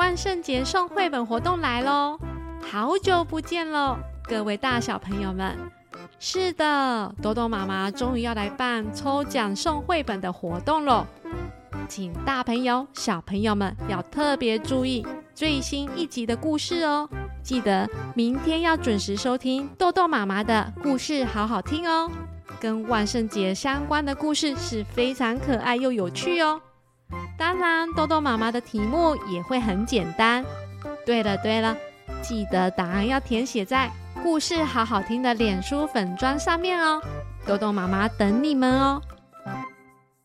万圣节送绘本活动来喽！好久不见喽，各位大小朋友们。是的，豆豆妈妈终于要来办抽奖送绘本的活动喽！请大朋友、小朋友们要特别注意最新一集的故事哦。记得明天要准时收听豆豆妈妈的故事，好好听哦。跟万圣节相关的故事是非常可爱又有趣哦。当然，豆豆妈妈的题目也会很简单。对了对了，记得答案要填写在故事好好听的脸书粉砖上面哦。豆豆妈妈等你们哦。